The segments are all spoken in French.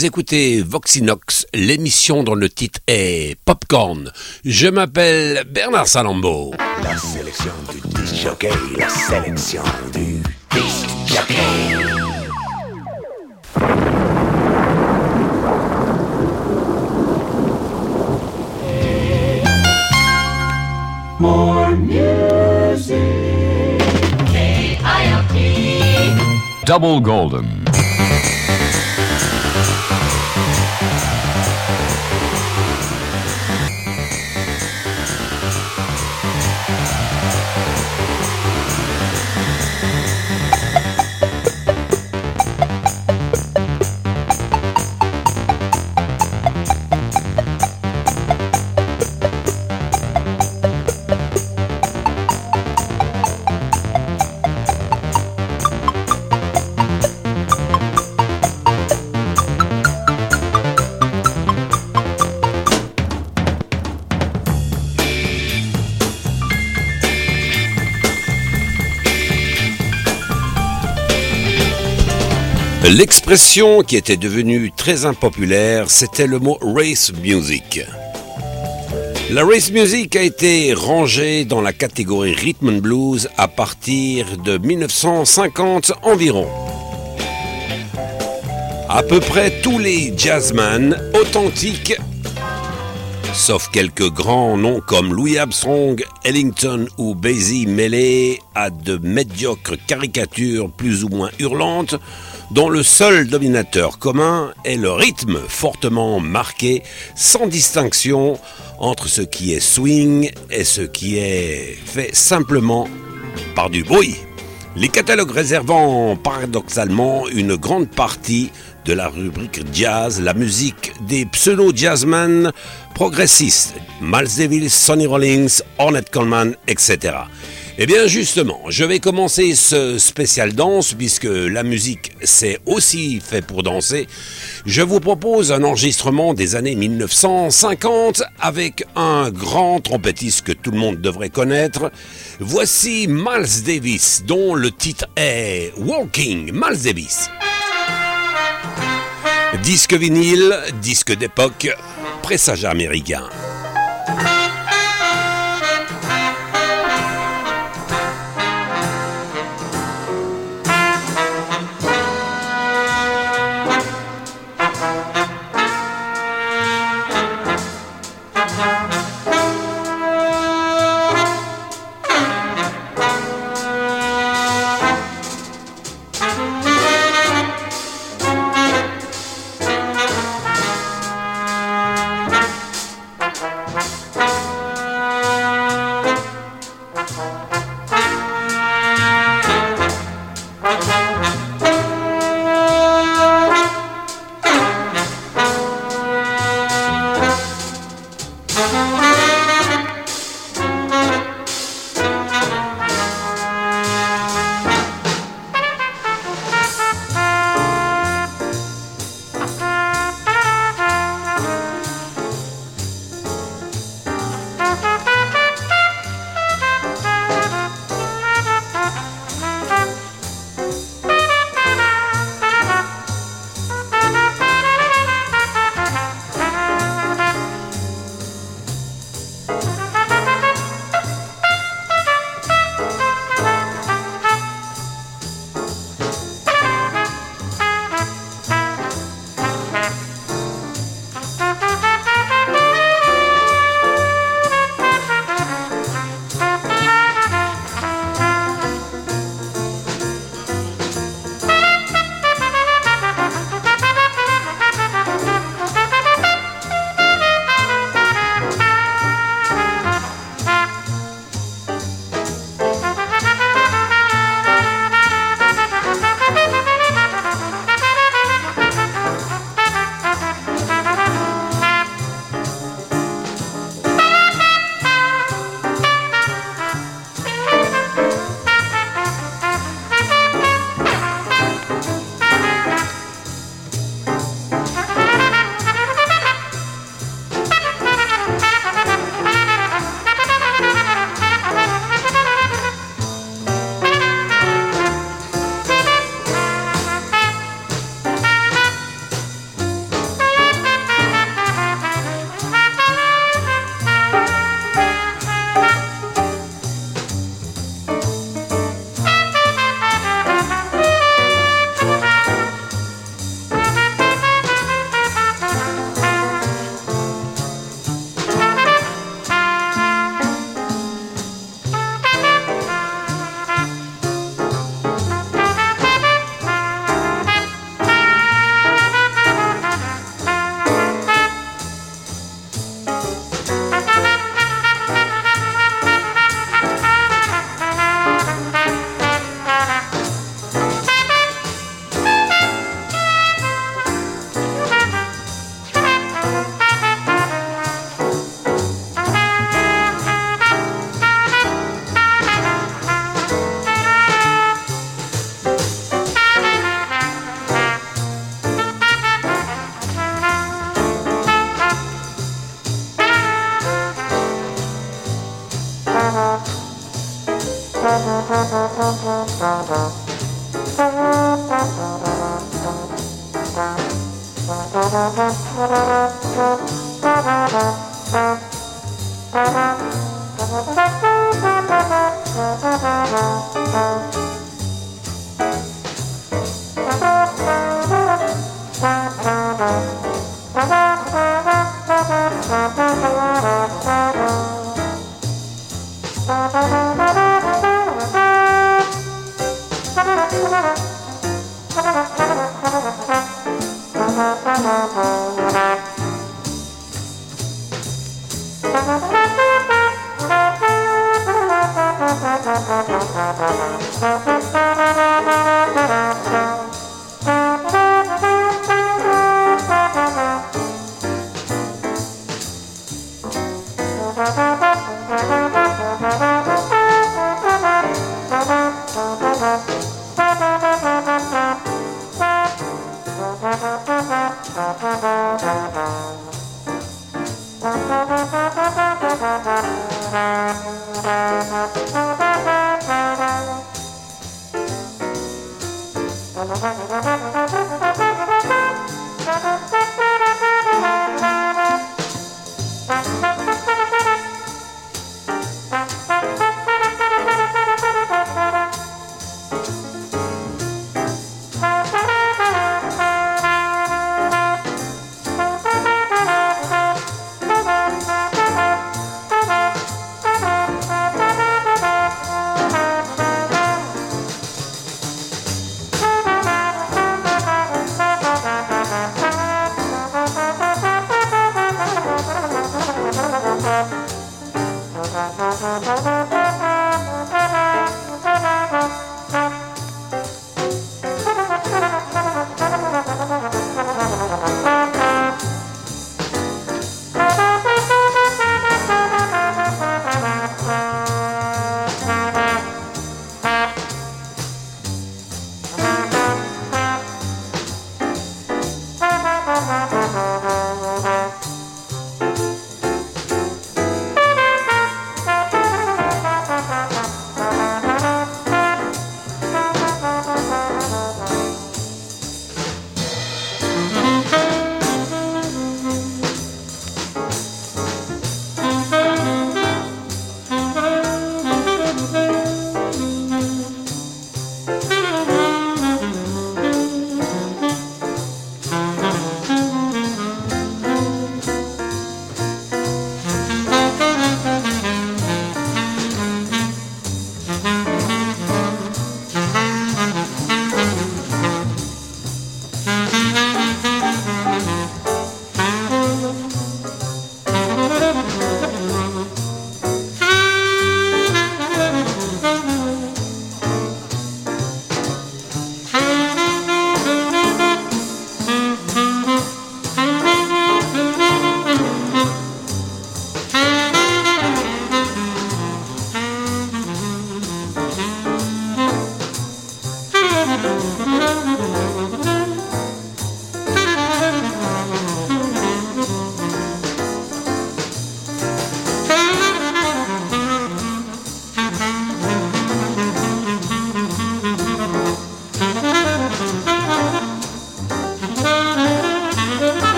Vous écoutez Voxinox, l'émission dont le titre est Popcorn. Je m'appelle Bernard Salambo. La sélection du disc jockey, la sélection du disc jockey. More music. K-I-O-T. Double Golden. L'expression qui était devenue très impopulaire, c'était le mot race music. La race music a été rangée dans la catégorie rhythm and blues à partir de 1950 environ. À peu près tous les jazzmen authentiques, sauf quelques grands noms comme Louis Armstrong, Ellington ou Basie mêlés à de médiocres caricatures plus ou moins hurlantes, dont le seul dominateur commun est le rythme fortement marqué, sans distinction entre ce qui est swing et ce qui est fait simplement par du bruit. Les catalogues réservant paradoxalement une grande partie de la rubrique jazz, la musique des pseudo-jazzmen progressistes, Miles Davis, Sonny Rollins, Ornette Coleman, etc. Eh bien justement, je vais commencer ce spécial danse puisque la musique c'est aussi fait pour danser. Je vous propose un enregistrement des années 1950 avec un grand trompettiste que tout le monde devrait connaître. Voici Miles Davis dont le titre est Walking Miles Davis. Disque vinyle, disque d'époque, présage américain.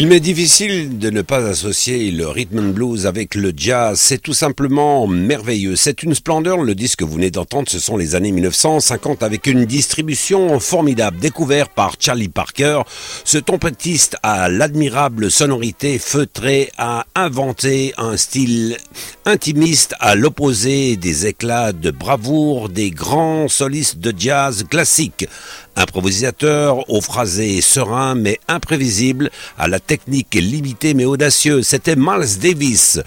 Il m'est difficile de ne pas associer le rhythm and blues avec le jazz. C'est tout simplement merveilleux. C'est une splendeur. Le disque que vous venez d'entendre, ce sont les années 1950 avec une distribution formidable. Découvert par Charlie Parker, ce trompetiste à l'admirable sonorité feutrée a inventé un style intimiste à l'opposé des éclats de bravoure des grands solistes de jazz classiques. Improvisateur au phrasé serein mais imprévisible, à la technique limitée mais audacieuse, c'était Miles Davis.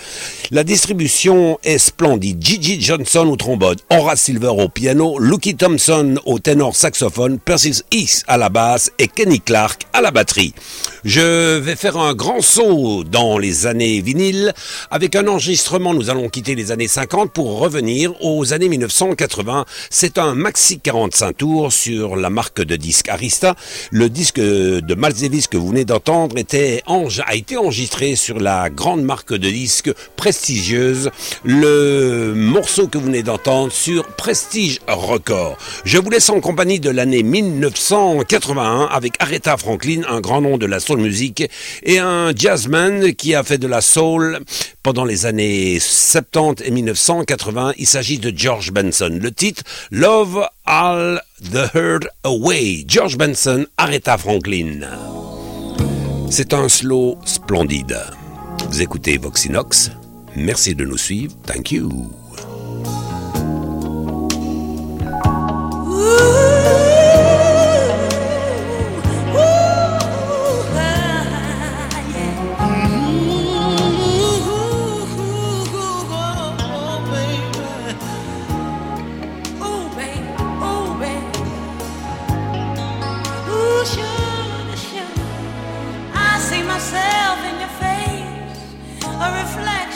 La distribution est splendide. Gigi Johnson au trombone, Horace Silver au piano, Lucky Thompson au ténor saxophone, Percy Hicks à la basse et Kenny Clark à la batterie. Je vais faire un grand saut dans les années vinyles avec un enregistrement. Nous allons quitter les années 50 pour revenir aux années 1980. C'est un maxi 45 tours sur la marque de disque Arista. Le disque de Miles que vous venez d'entendre a été enregistré sur la grande marque de disques prestigieuse. Le morceau que vous venez d'entendre sur Prestige Record. Je vous laisse en compagnie de l'année 1981 avec Aretha Franklin, un grand nom de la soul music, et un jazzman qui a fait de la soul pendant les années 70 et 1980. Il s'agit de George Benson. Le titre Love All the Herd Away. George Benson, Aretha Franklin. C'est un slow splendide. Vous écoutez Voxinox. Merci de nous suivre. Thank you.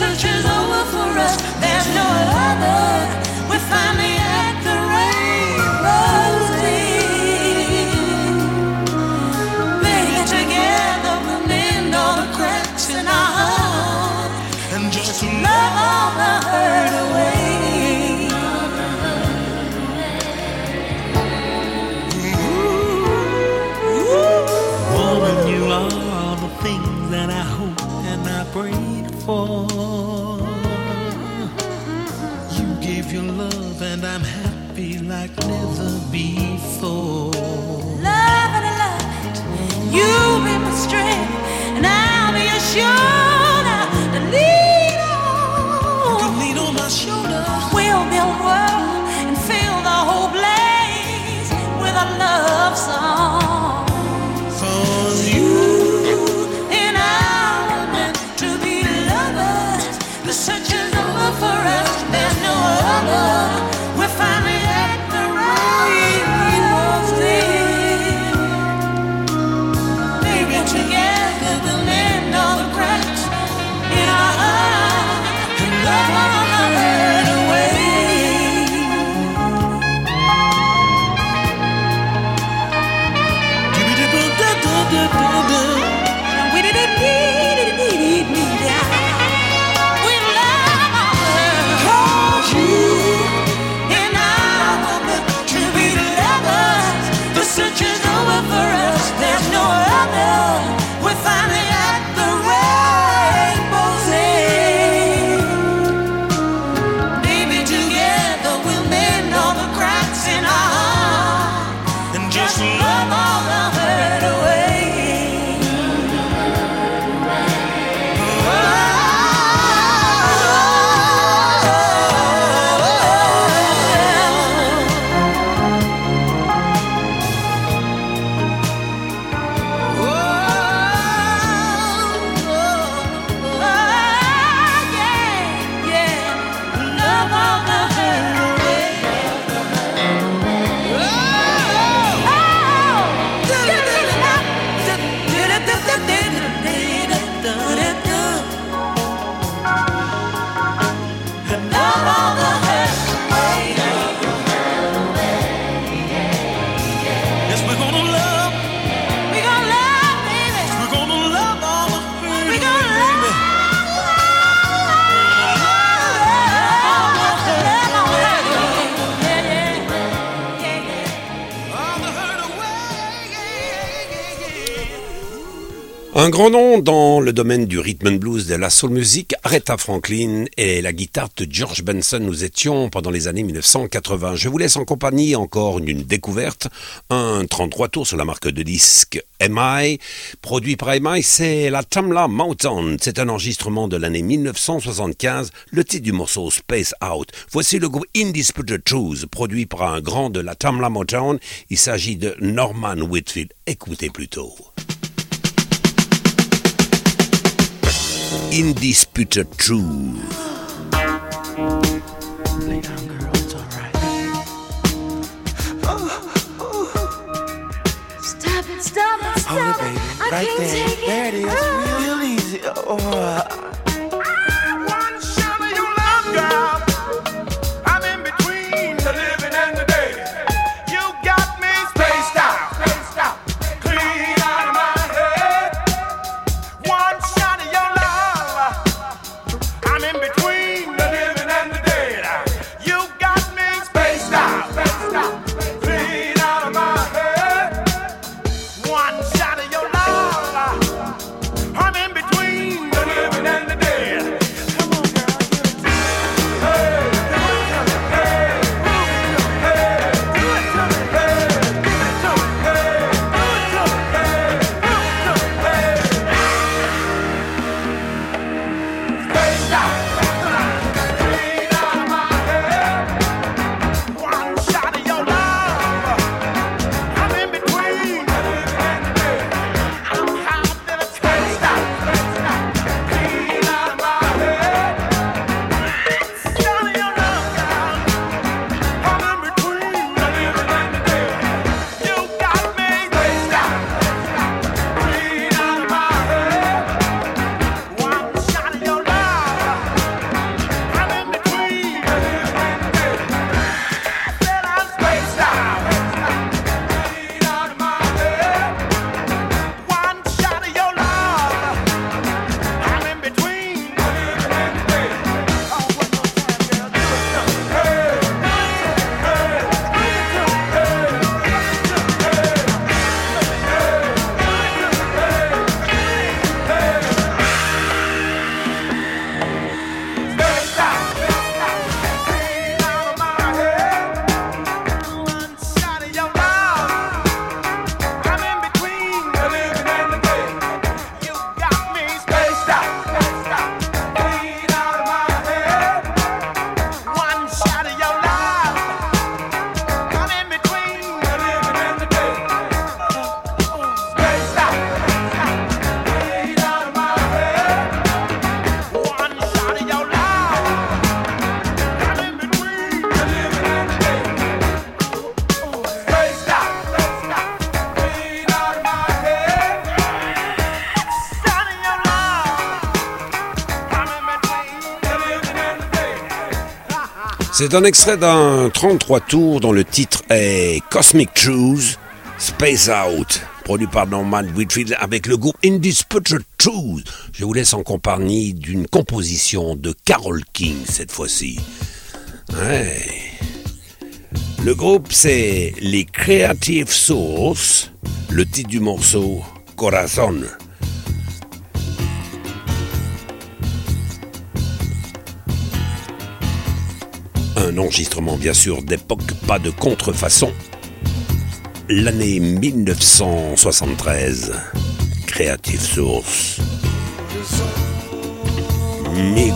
search is over for us. There's no other. We're finally at the railroad's end. Being together will mend all the cracks in our heart and just love all the hurt away. Ooh. Woman, you are all the things that I hope and I prayed for. never before. Love you be my strength, and I'll be your sure. Grand nom dans le domaine du rhythm and blues de la soul music, Aretha Franklin et la guitare de George Benson. Nous étions pendant les années 1980. Je vous laisse en compagnie encore d'une découverte, un 33 tours sur la marque de disque MI, produit par MI, c'est la Tamla Mountain. C'est un enregistrement de l'année 1975, le titre du morceau Space Out. Voici le groupe Indisputed Truth, produit par un grand de la Tamla Mountain. Il s'agit de Norman Whitfield. Écoutez plutôt. Indisputed truth. Stop it, stop it, stop Hold it, baby. I right there. There it is. Real easy. Oh. C'est un extrait d'un 33 tours dont le titre est Cosmic Truth, Space Out, produit par Norman Whitfield avec le groupe Indisputed Truth. Je vous laisse en compagnie d'une composition de Carol King cette fois-ci. Le groupe c'est les Creative Source, le titre du morceau Corazon. Un enregistrement bien sûr d'époque, pas de contrefaçon. L'année 1973. Creative Source. Mi.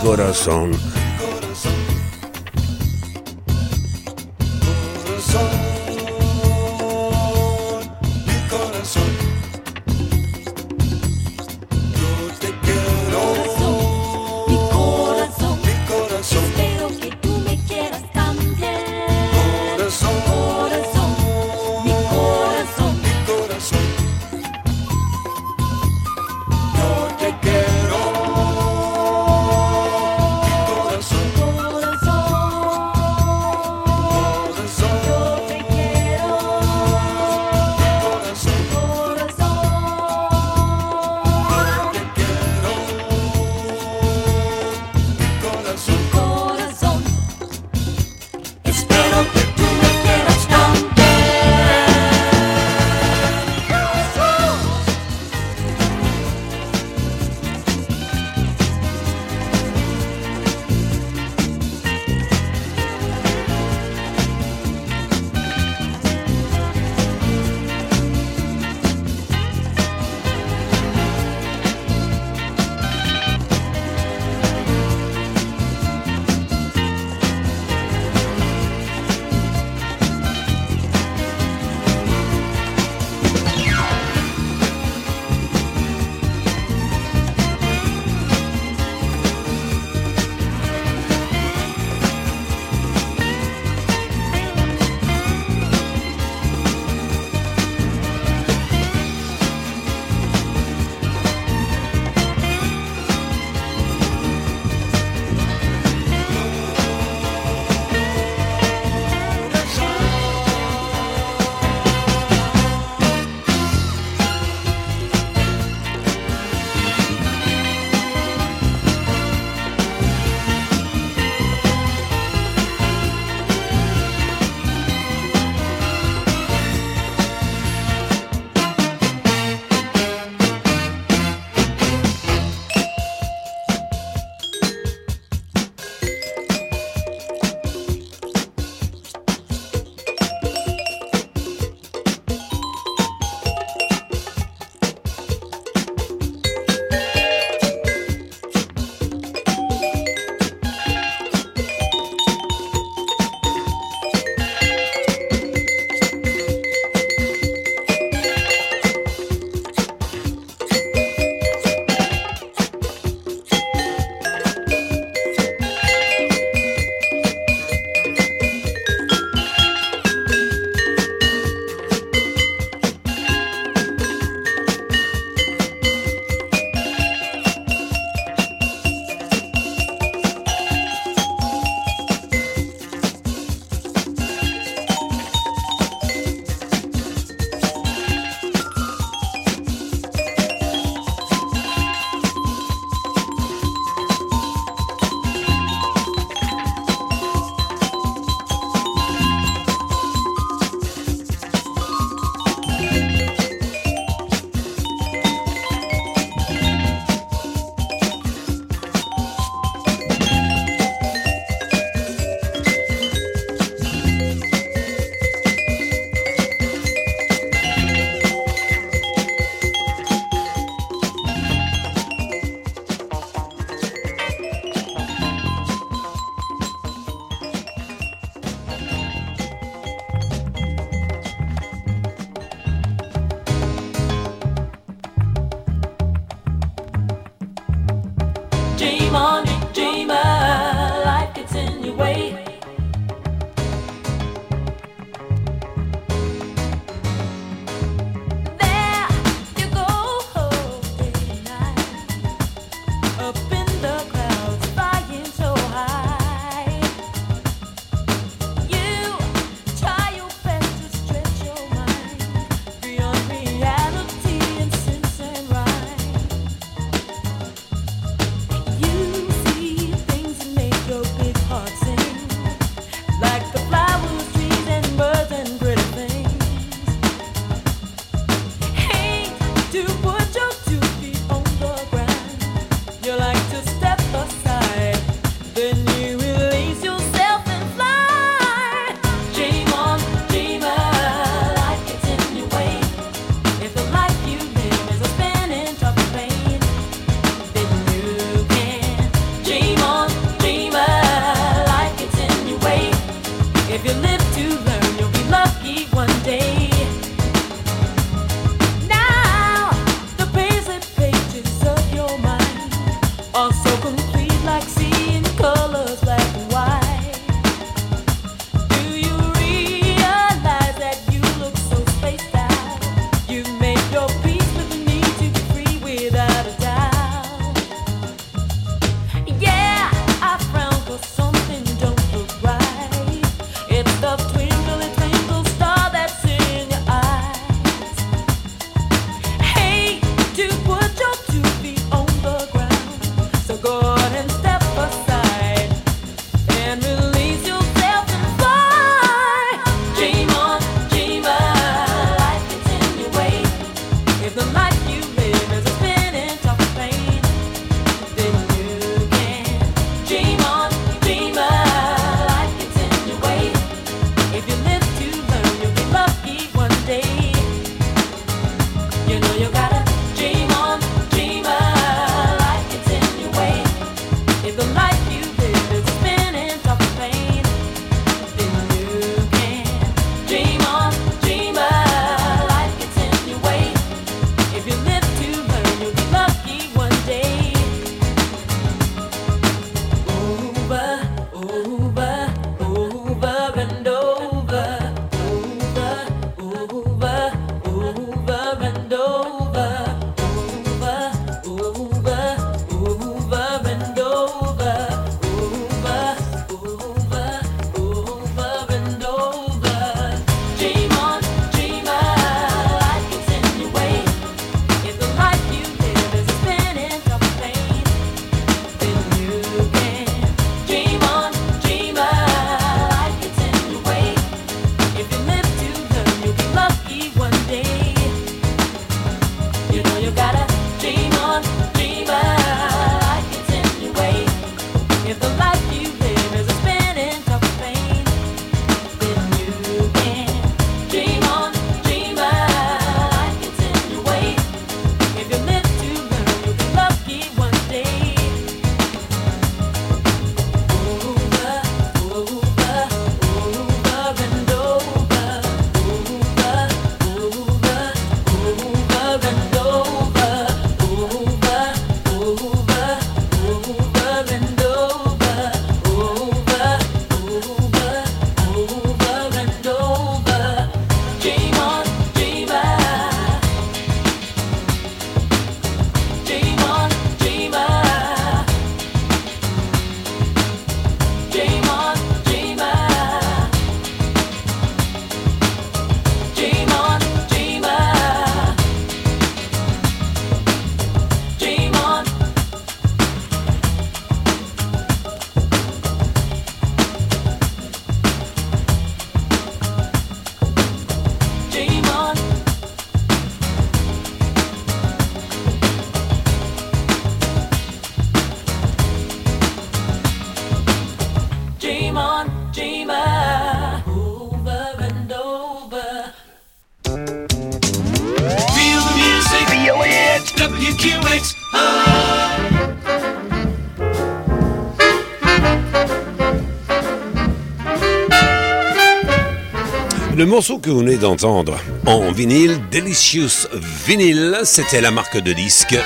Morceau que vous venez d'entendre en vinyle, Delicious Vinyl, c'était la marque de disque.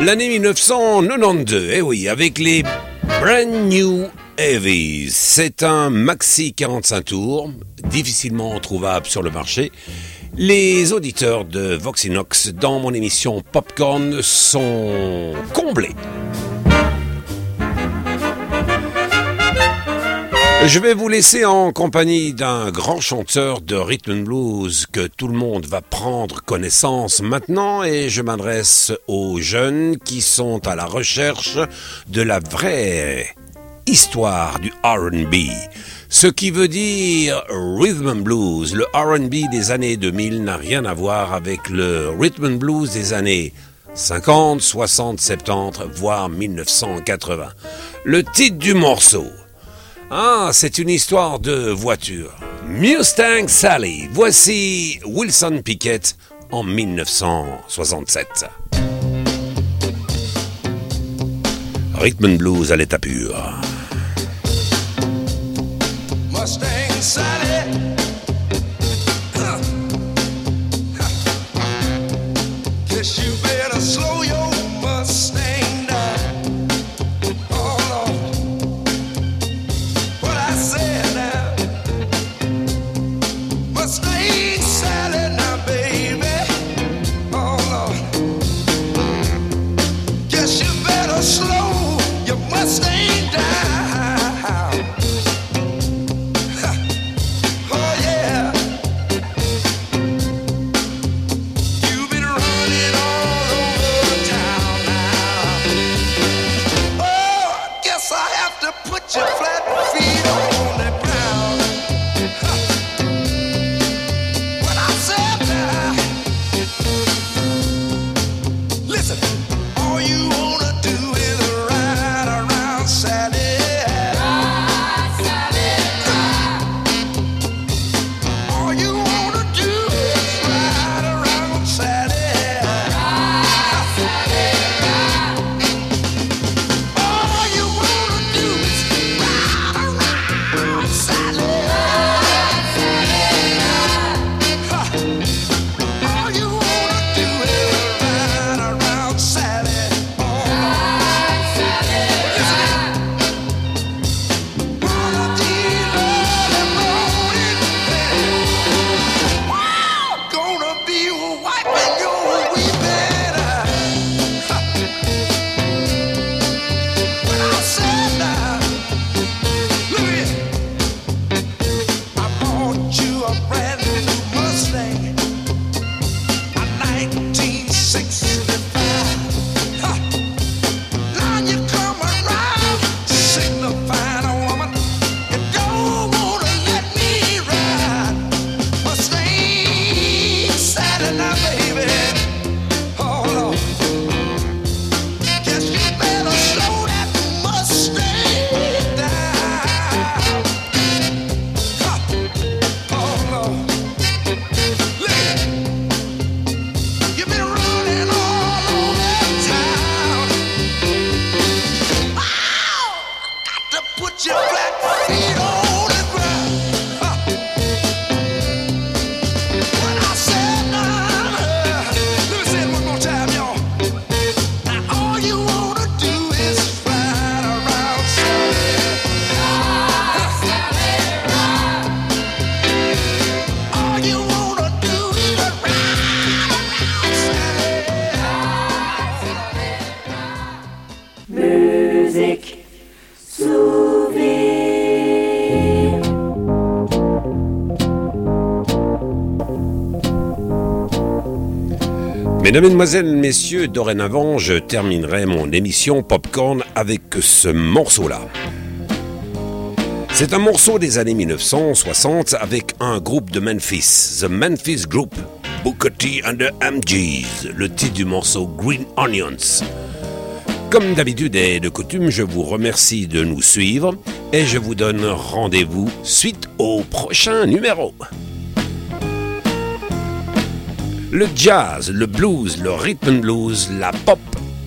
L'année 1992, eh oui, avec les Brand New Heavies. C'est un maxi 45 tours, difficilement trouvable sur le marché. Les auditeurs de Voxinox dans mon émission Popcorn sont comblés. Je vais vous laisser en compagnie d'un grand chanteur de rhythm and blues que tout le monde va prendre connaissance maintenant et je m'adresse aux jeunes qui sont à la recherche de la vraie histoire du R&B. Ce qui veut dire rhythm and blues. Le R&B des années 2000 n'a rien à voir avec le rhythm and blues des années 50, 60, 70, voire 1980. Le titre du morceau ah, c'est une histoire de voiture. Mustang Sally. Voici Wilson Pickett en 1967. Rhythm blues à l'état pur. Mustang Sally. Mesdames, Mesdemoiselles, Messieurs, dorénavant, je terminerai mon émission Popcorn avec ce morceau-là. C'est un morceau des années 1960 avec un groupe de Memphis, The Memphis Group, Booker T and the MGs, le titre du morceau Green Onions. Comme d'habitude et de coutume, je vous remercie de nous suivre et je vous donne rendez-vous suite au prochain numéro. Le jazz, le blues, le rhythm blues, la pop,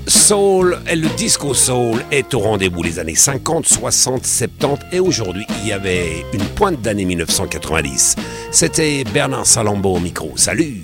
soul et le disco soul est au rendez-vous les années 50, 60, 70 et aujourd'hui il y avait une pointe d'année 1990. C'était Bernard Salambo au micro. Salut